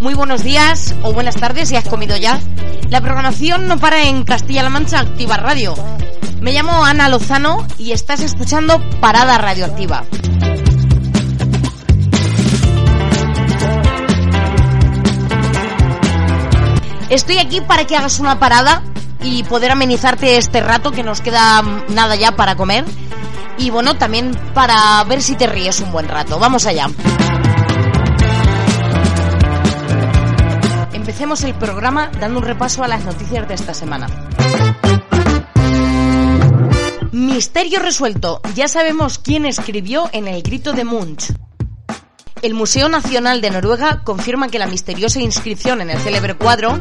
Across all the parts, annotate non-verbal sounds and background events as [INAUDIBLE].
Muy buenos días o buenas tardes si has comido ya. La programación no para en Castilla-La Mancha Activa Radio. Me llamo Ana Lozano y estás escuchando Parada Radioactiva. Estoy aquí para que hagas una parada y poder amenizarte este rato que nos queda nada ya para comer. Y bueno, también para ver si te ríes un buen rato. Vamos allá. Empecemos el programa dando un repaso a las noticias de esta semana. Misterio resuelto. Ya sabemos quién escribió en el grito de Munch. El Museo Nacional de Noruega confirma que la misteriosa inscripción en el célebre cuadro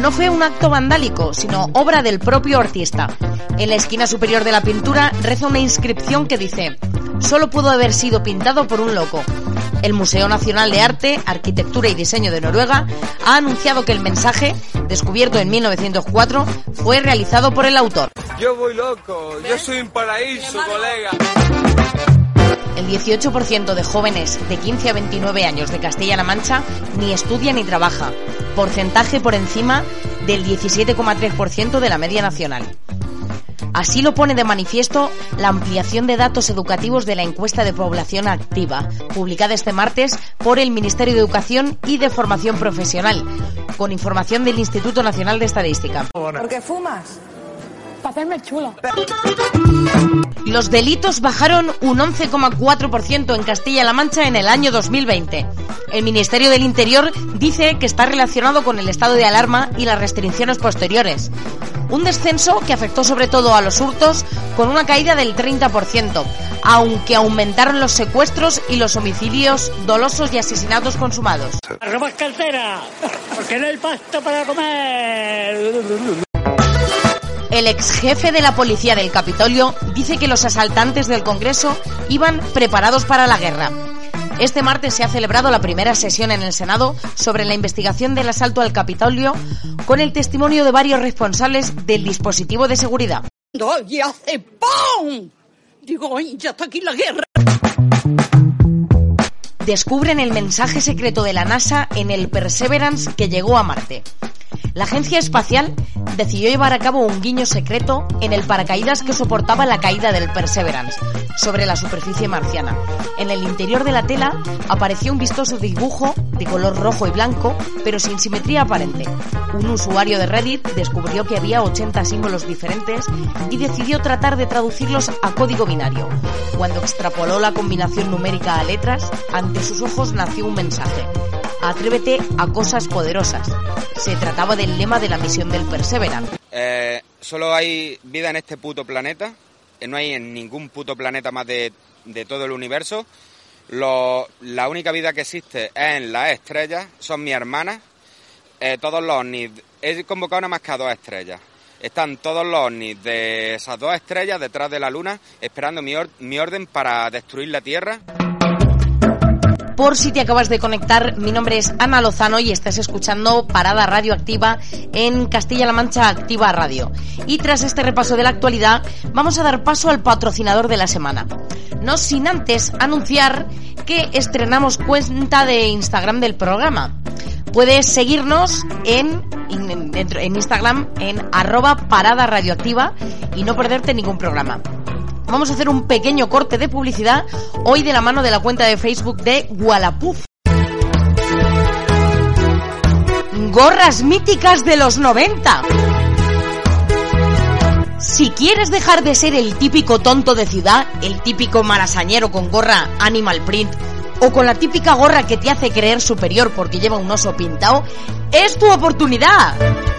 no fue un acto vandálico, sino obra del propio artista. En la esquina superior de la pintura reza una inscripción que dice, solo pudo haber sido pintado por un loco. El Museo Nacional de Arte, Arquitectura y Diseño de Noruega ha anunciado que el mensaje, descubierto en 1904, fue realizado por el autor. Yo voy loco, yo soy un paraíso, colega. El 18% de jóvenes de 15 a 29 años de Castilla-La Mancha ni estudia ni trabaja, porcentaje por encima del 17,3% de la media nacional. Así lo pone de manifiesto la ampliación de datos educativos de la encuesta de población activa, publicada este martes por el Ministerio de Educación y de Formación Profesional, con información del Instituto Nacional de Estadística. ¿Por qué fumas? Para hacerme chulo. Los delitos bajaron un 11,4% en Castilla-La Mancha en el año 2020. El Ministerio del Interior dice que está relacionado con el estado de alarma y las restricciones posteriores. Un descenso que afectó sobre todo a los hurtos con una caída del 30%, aunque aumentaron los secuestros y los homicidios dolosos y asesinatos consumados. ¡Robas cartera! Porque no hay pasto para comer. El ex jefe de la policía del Capitolio dice que los asaltantes del Congreso iban preparados para la guerra. Este martes se ha celebrado la primera sesión en el Senado sobre la investigación del asalto al Capitolio con el testimonio de varios responsables del dispositivo de seguridad. ¡Y hace ¡pum! Digo, ¡ay, ya está aquí la guerra! Descubren el mensaje secreto de la NASA en el Perseverance que llegó a Marte. La agencia espacial decidió llevar a cabo un guiño secreto en el paracaídas que soportaba la caída del Perseverance sobre la superficie marciana. En el interior de la tela apareció un vistoso dibujo de color rojo y blanco, pero sin simetría aparente. Un usuario de Reddit descubrió que había 80 símbolos diferentes y decidió tratar de traducirlos a código binario. Cuando extrapoló la combinación numérica a letras, ante sus ojos nació un mensaje. Atrévete a cosas poderosas. Se trataba del lema de la misión del Perseverance. Eh, solo hay vida en este puto planeta. eh, No hay en ningún puto planeta más de, de todo el universo. Lo- la única vida que existe es en las estrellas. Son mis hermanas. Eh, todos los ovnis. He convocado nada más que a dos estrellas. Están todos los ovnis de esas dos estrellas detrás de la luna esperando mi, or- mi orden para destruir la Tierra. Por si te acabas de conectar, mi nombre es Ana Lozano y estás escuchando Parada Radioactiva en Castilla-La Mancha Activa Radio. Y tras este repaso de la actualidad, vamos a dar paso al patrocinador de la semana. No sin antes anunciar que estrenamos cuenta de Instagram del programa. Puedes seguirnos en, en, Instagram en arroba parada radioactiva y no perderte ningún programa. Vamos a hacer un pequeño corte de publicidad hoy de la mano de la cuenta de Facebook de Wallapuf. Gorras míticas de los 90. Si quieres dejar de ser el típico tonto de ciudad, el típico marasañero con gorra animal print o con la típica gorra que te hace creer superior porque lleva un oso pintado, es tu oportunidad.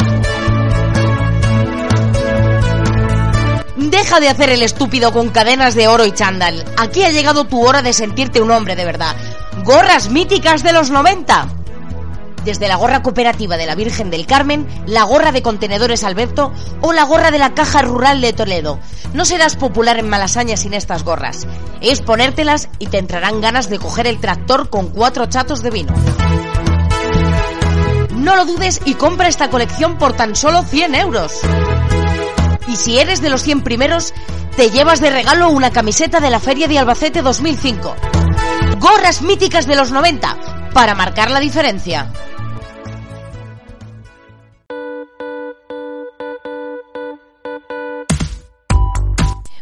Deja de hacer el estúpido con cadenas de oro y chándal. Aquí ha llegado tu hora de sentirte un hombre de verdad. Gorras míticas de los 90 desde la gorra cooperativa de la Virgen del Carmen, la gorra de contenedores Alberto o la gorra de la Caja Rural de Toledo. No serás popular en Malasaña sin estas gorras. Es ponértelas y te entrarán ganas de coger el tractor con cuatro chatos de vino. No lo dudes y compra esta colección por tan solo 100 euros. Y si eres de los 100 primeros, te llevas de regalo una camiseta de la Feria de Albacete 2005. Gorras míticas de los 90, para marcar la diferencia.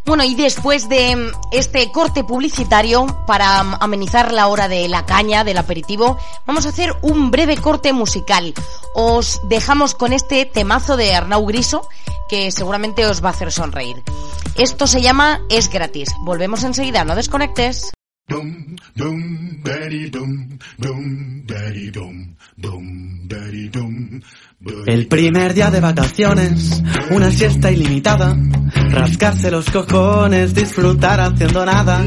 Bueno, y después de mm, este corte publicitario, para mm, amenizar la hora de la caña, del aperitivo, vamos a hacer un breve corte musical. Os dejamos con este temazo de Arnau Griso, que seguramente os va a hacer sonreír. Esto se llama Es gratis. Volvemos enseguida, no desconectes. Dum, dum, daddy, dum, dum, daddy, dum, dum, daddy, dum. El primer día de vacaciones, una siesta ilimitada, rascarse los cojones, disfrutar haciendo nada,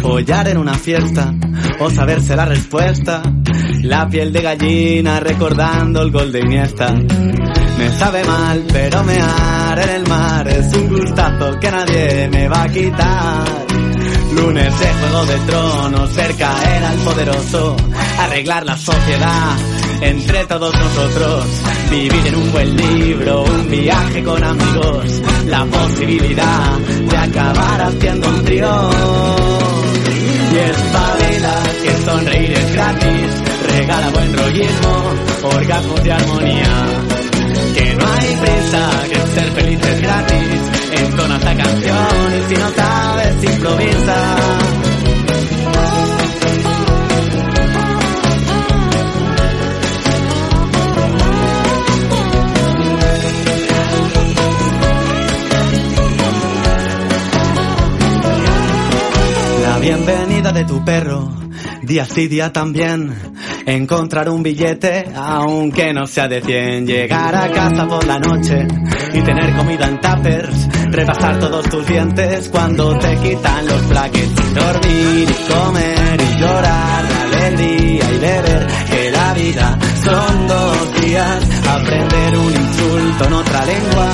follar en una fiesta o saberse la respuesta, la piel de gallina recordando el gol de Iniesta. Me sabe mal, pero mear en el mar es un gustazo que nadie me va a quitar. Lunes de Juego de Tronos, ver caer al poderoso, arreglar la sociedad entre todos nosotros, vivir en un buen libro, un viaje con amigos, la posibilidad de acabar haciendo un trío. Y espabila que sonreír es gratis, regala buen rollismo, orgasmos de armonía. Prisa, que ser feliz es gratis, entona esta canción y si no sabes improvisa. La bienvenida de tu perro, día sí, día también. Encontrar un billete, aunque no sea de 100. Llegar a casa por la noche y tener comida en tuppers. Repasar todos tus dientes cuando te quitan los brackets. Dormir y comer y llorar, alegría y beber. Que la vida son dos días. Aprender un insulto en otra lengua.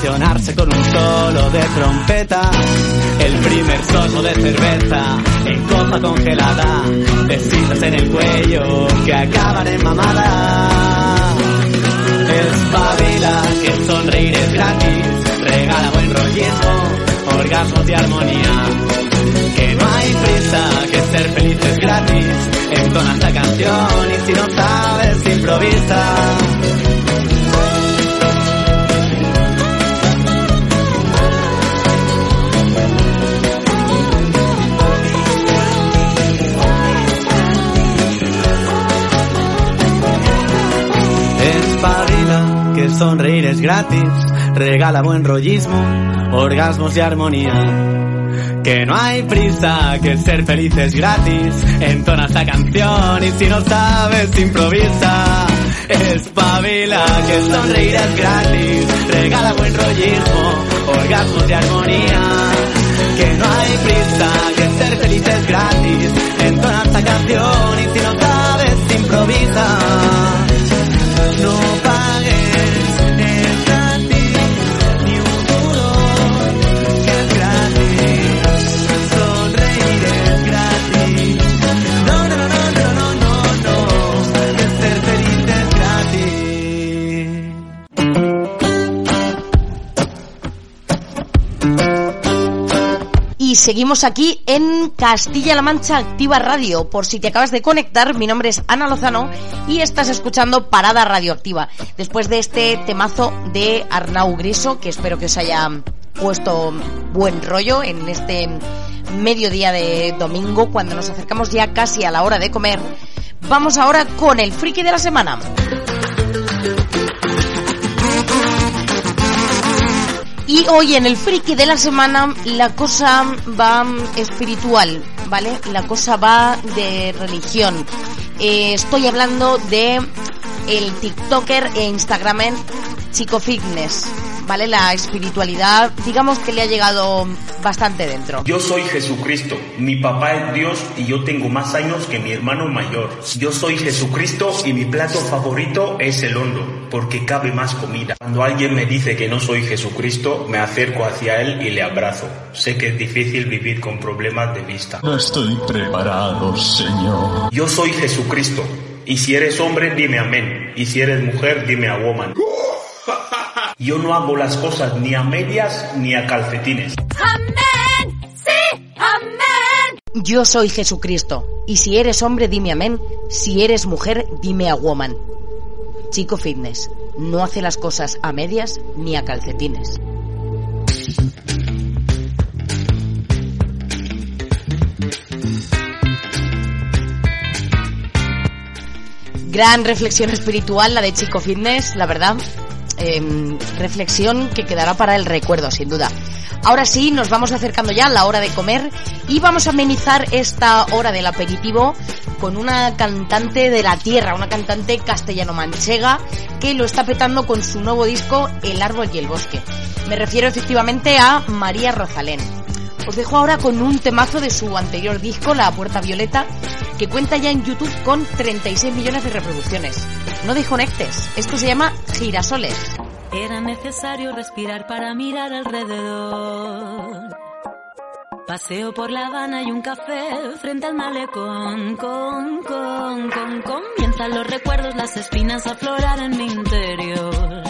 Con un solo de trompeta, el primer sorbo de cerveza en copa congelada, besitos en el cuello que acaban en mamada. Espabila que sonreír es gratis, regala buen rollismo, orgasmos de armonía. Que no hay prisa, que ser feliz es gratis, entona esta canción y si no sabes improvisa. Sonreír es gratis, regala buen rollismo, orgasmos y armonía. Que no hay prisa, que ser feliz es gratis, entona esta canción y si no sabes improvisa. Espabila, que sonreír es gratis, regala buen rollismo, orgasmos y armonía. Que no hay prisa, que ser feliz es gratis, entona esta canción y si no sabes improvisa. Seguimos aquí en Castilla-La Mancha Activa Radio. Por si te acabas de conectar, mi nombre es Ana Lozano y estás escuchando Parada Radioactiva. Después de este temazo de Arnau Griso, que espero que os haya puesto buen rollo en este mediodía de domingo, cuando nos acercamos ya casi a la hora de comer, vamos ahora con el friki de la semana. Y hoy en el friki de la semana la cosa va espiritual, ¿vale? La cosa va de religión. Eh, estoy hablando de el TikToker e Instagramer Chico Fitness, ¿vale? La espiritualidad, digamos que le ha llegado bastante dentro. Yo soy Jesucristo, mi papá es Dios y yo tengo más años que mi hermano mayor. Yo soy Jesucristo y mi plato favorito es el hondo, porque cabe más comida. Cuando alguien me dice que no soy Jesucristo, me acerco hacia él y le abrazo. Sé que es difícil vivir con problemas de vista. No estoy preparado, Señor. Yo soy Jesucristo. Y si eres hombre, dime amén. Y si eres mujer, dime a woman. [LAUGHS] Yo no hago las cosas ni a medias ni a calcetines. ¡Amén! ¡Sí! ¡Amén! Yo soy Jesucristo. Y si eres hombre, dime amén. Si eres mujer, dime a woman. Chico Fitness no hace las cosas a medias ni a calcetines. Gran reflexión espiritual la de Chico Fitness, la verdad. Em, reflexión que quedará para el recuerdo, sin duda. Ahora sí, nos vamos acercando ya a la hora de comer y vamos a amenizar esta hora del aperitivo con una cantante de la tierra, una cantante castellano-manchega que lo está petando con su nuevo disco El árbol y el bosque. Me refiero efectivamente a María Rosalén. Os dejo ahora con un temazo de su anterior disco, La Puerta Violeta, que cuenta ya en YouTube con 36 millones de reproducciones. No desconectes, esto se llama Girasoles. Era necesario respirar para mirar alrededor. Paseo por La Habana y un café frente al malecón. Con, con, con, comienzan los recuerdos, las espinas a aflorar en mi interior.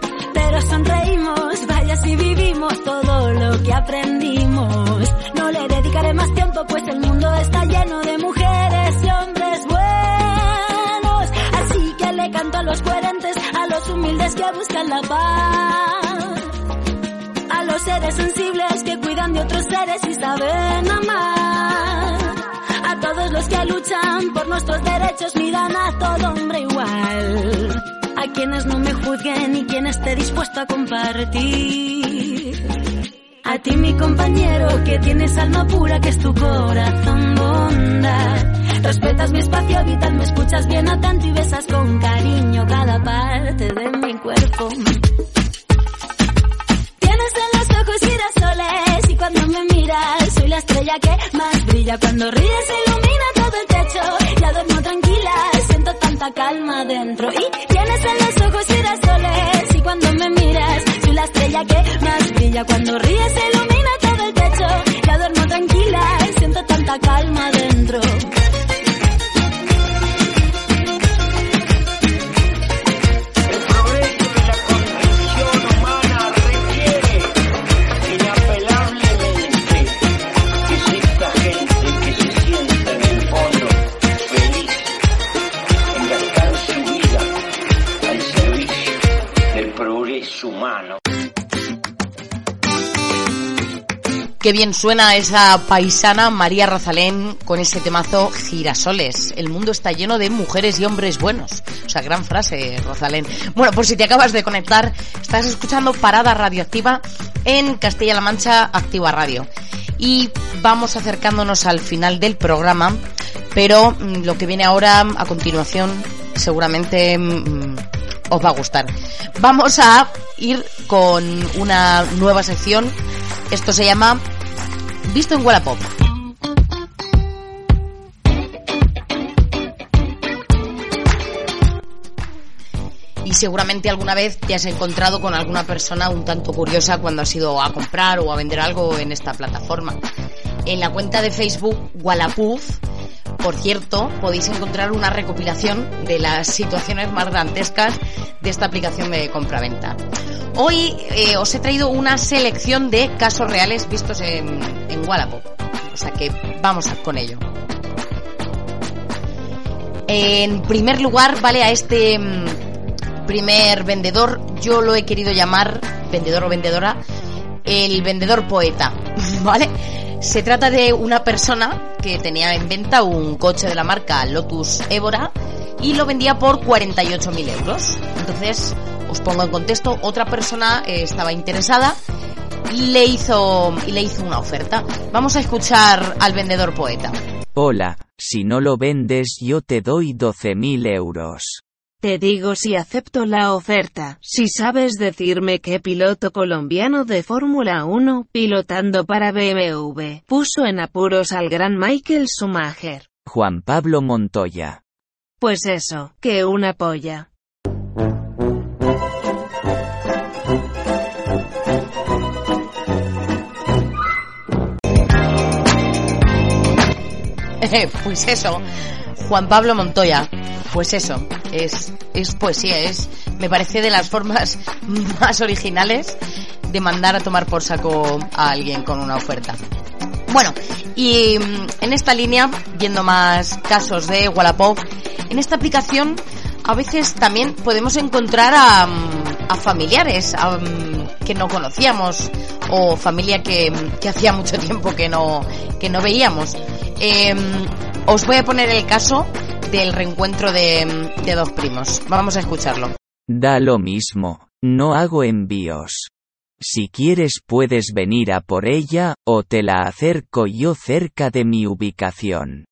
Pero sonreímos, vaya si vivimos todo lo que aprendimos. No le dedicaré más tiempo pues el mundo está lleno de mujeres y hombres buenos. Así que le canto a los coherentes, a los humildes que buscan la paz. A los seres sensibles que cuidan de otros seres y saben amar. A todos los que luchan por nuestros derechos miran a todo hombre igual. A quienes no me juzguen y quien esté dispuesto a compartir. A ti mi compañero que tienes alma pura que es tu corazón bondad. Respetas mi espacio vital, me escuchas bien atento y besas con cariño cada parte de mi cuerpo. Tienes en los ojos girasoles y cuando me miras soy la estrella que más brilla. Cuando ríes ilumina todo el techo, ya duermo tranquila, tanta calma dentro. Y tienes en los ojos girasoles y cuando me miras soy la estrella que más brilla. Cuando ríes ilumina todo el techo, ya duermo tranquila, siento tanta calma dentro. Qué bien suena esa paisana María Rosalén con ese temazo Girasoles. El mundo está lleno de mujeres y hombres buenos. O sea, gran frase, Rosalén. Bueno, por si te acabas de conectar, estás escuchando Parada Radioactiva en Castilla-La Mancha Activa Radio. Y vamos acercándonos al final del programa, pero mm, lo que viene ahora a continuación seguramente mm, os va a gustar. Vamos a ir con una nueva sección. Esto se llama Visto en Wallapop. Y seguramente alguna vez te has encontrado con alguna persona un tanto curiosa cuando has ido a comprar o a vender algo en esta plataforma. En la cuenta de Facebook Wallapuf por cierto, podéis encontrar una recopilación de las situaciones más dantescas de esta aplicación de compraventa. Hoy eh, os he traído una selección de casos reales vistos en, en Wallapop. O sea que vamos con ello. En primer lugar, vale, a este mm, primer vendedor, yo lo he querido llamar, vendedor o vendedora, el vendedor poeta, [LAUGHS] ¿vale? Se trata de una persona que tenía en venta un coche de la marca Lotus Évora y lo vendía por 48.000 euros. Entonces, os pongo en contexto, otra persona eh, estaba interesada y le hizo y le hizo una oferta. Vamos a escuchar al vendedor poeta. Hola, si no lo vendes yo te doy 12.000 euros. Te digo si acepto la oferta, si sabes decirme qué piloto colombiano de Fórmula 1, pilotando para BMW, puso en apuros al gran Michael Schumacher. Juan Pablo Montoya. Pues eso, que una polla. [LAUGHS] pues eso, Juan Pablo Montoya. Pues eso, es, es poesía, es, me parece de las formas [LAUGHS] más originales de mandar a tomar por saco a alguien con una oferta. Bueno, y mm, en esta línea, viendo más casos de Wallapop, en esta aplicación a veces también podemos encontrar a, mm, familiares mm, que no conocíamos o familia que, que, hacía mucho tiempo que no, que no veíamos. Eh, os voy a poner el caso del reencuentro de, de dos primos. Vamos a escucharlo. Da lo mismo, no hago envíos. Si quieres puedes venir a por ella, o te la acerco yo cerca de mi ubicación.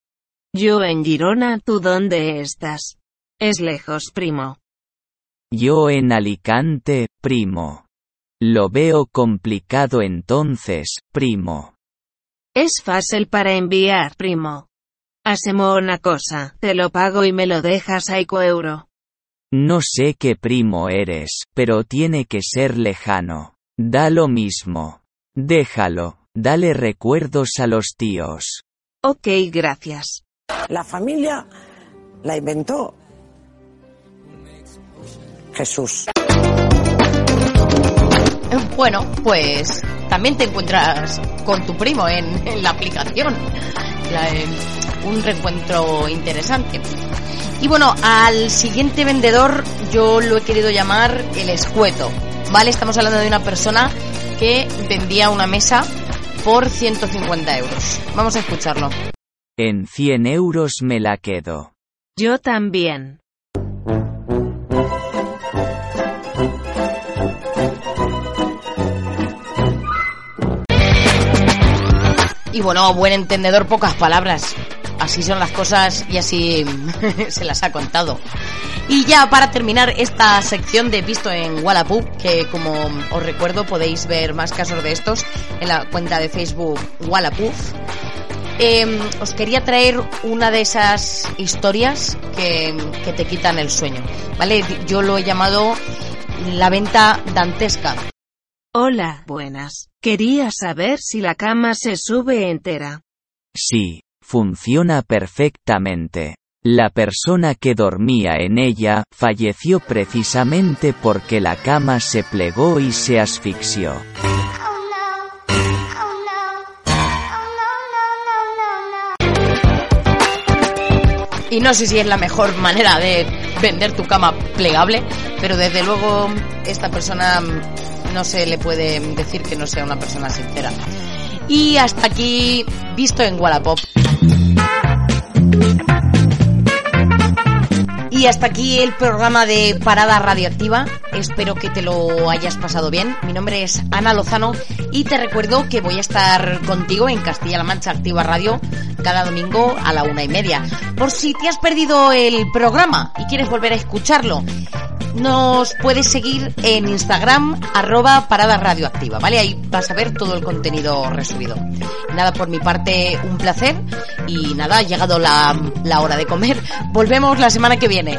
Yo en Girona, ¿tú dónde estás? Es lejos, primo. Yo en Alicante, primo. Lo veo complicado entonces, primo. Es fácil para enviar, primo. Hacemos una cosa, te lo pago y me lo dejas a euro. No sé qué primo eres, pero tiene que ser lejano. Da lo mismo. Déjalo, dale recuerdos a los tíos. Ok, gracias. La familia la inventó Jesús. Bueno, pues también te encuentras con tu primo en, en la aplicación. La, en un reencuentro interesante. Y bueno, al siguiente vendedor yo lo he querido llamar el escueto. ¿Vale? Estamos hablando de una persona que vendía una mesa por 150 euros. Vamos a escucharlo. En 100 euros me la quedo. Yo también. Y bueno, buen entendedor, pocas palabras. Así son las cosas y así [LAUGHS] se las ha contado. Y ya para terminar esta sección de Visto en Wallapop, que como os recuerdo podéis ver más casos de estos en la cuenta de Facebook Wallapop, eh, os quería traer una de esas historias que, que te quitan el sueño. ¿Vale? Yo lo he llamado la venta dantesca. Hola, buenas. Quería saber si la cama se sube entera. Sí, funciona perfectamente. La persona que dormía en ella falleció precisamente porque la cama se plegó y se asfixió. Y no sé si es la mejor manera de vender tu cama plegable, pero desde luego esta persona no se le puede decir que no sea una persona sincera. Y hasta aquí, visto en Wallapop. Y hasta aquí el programa de Parada Radioactiva. Espero que te lo hayas pasado bien. Mi nombre es Ana Lozano y te recuerdo que voy a estar contigo en Castilla-La Mancha Activa Radio cada domingo a la una y media. Por si te has perdido el programa y quieres volver a escucharlo, nos puedes seguir en Instagram, arroba parada radioactiva, ¿vale? Ahí vas a ver todo el contenido resubido. Nada, por mi parte, un placer. Y nada, ha llegado la, la hora de comer. Volvemos la semana que viene.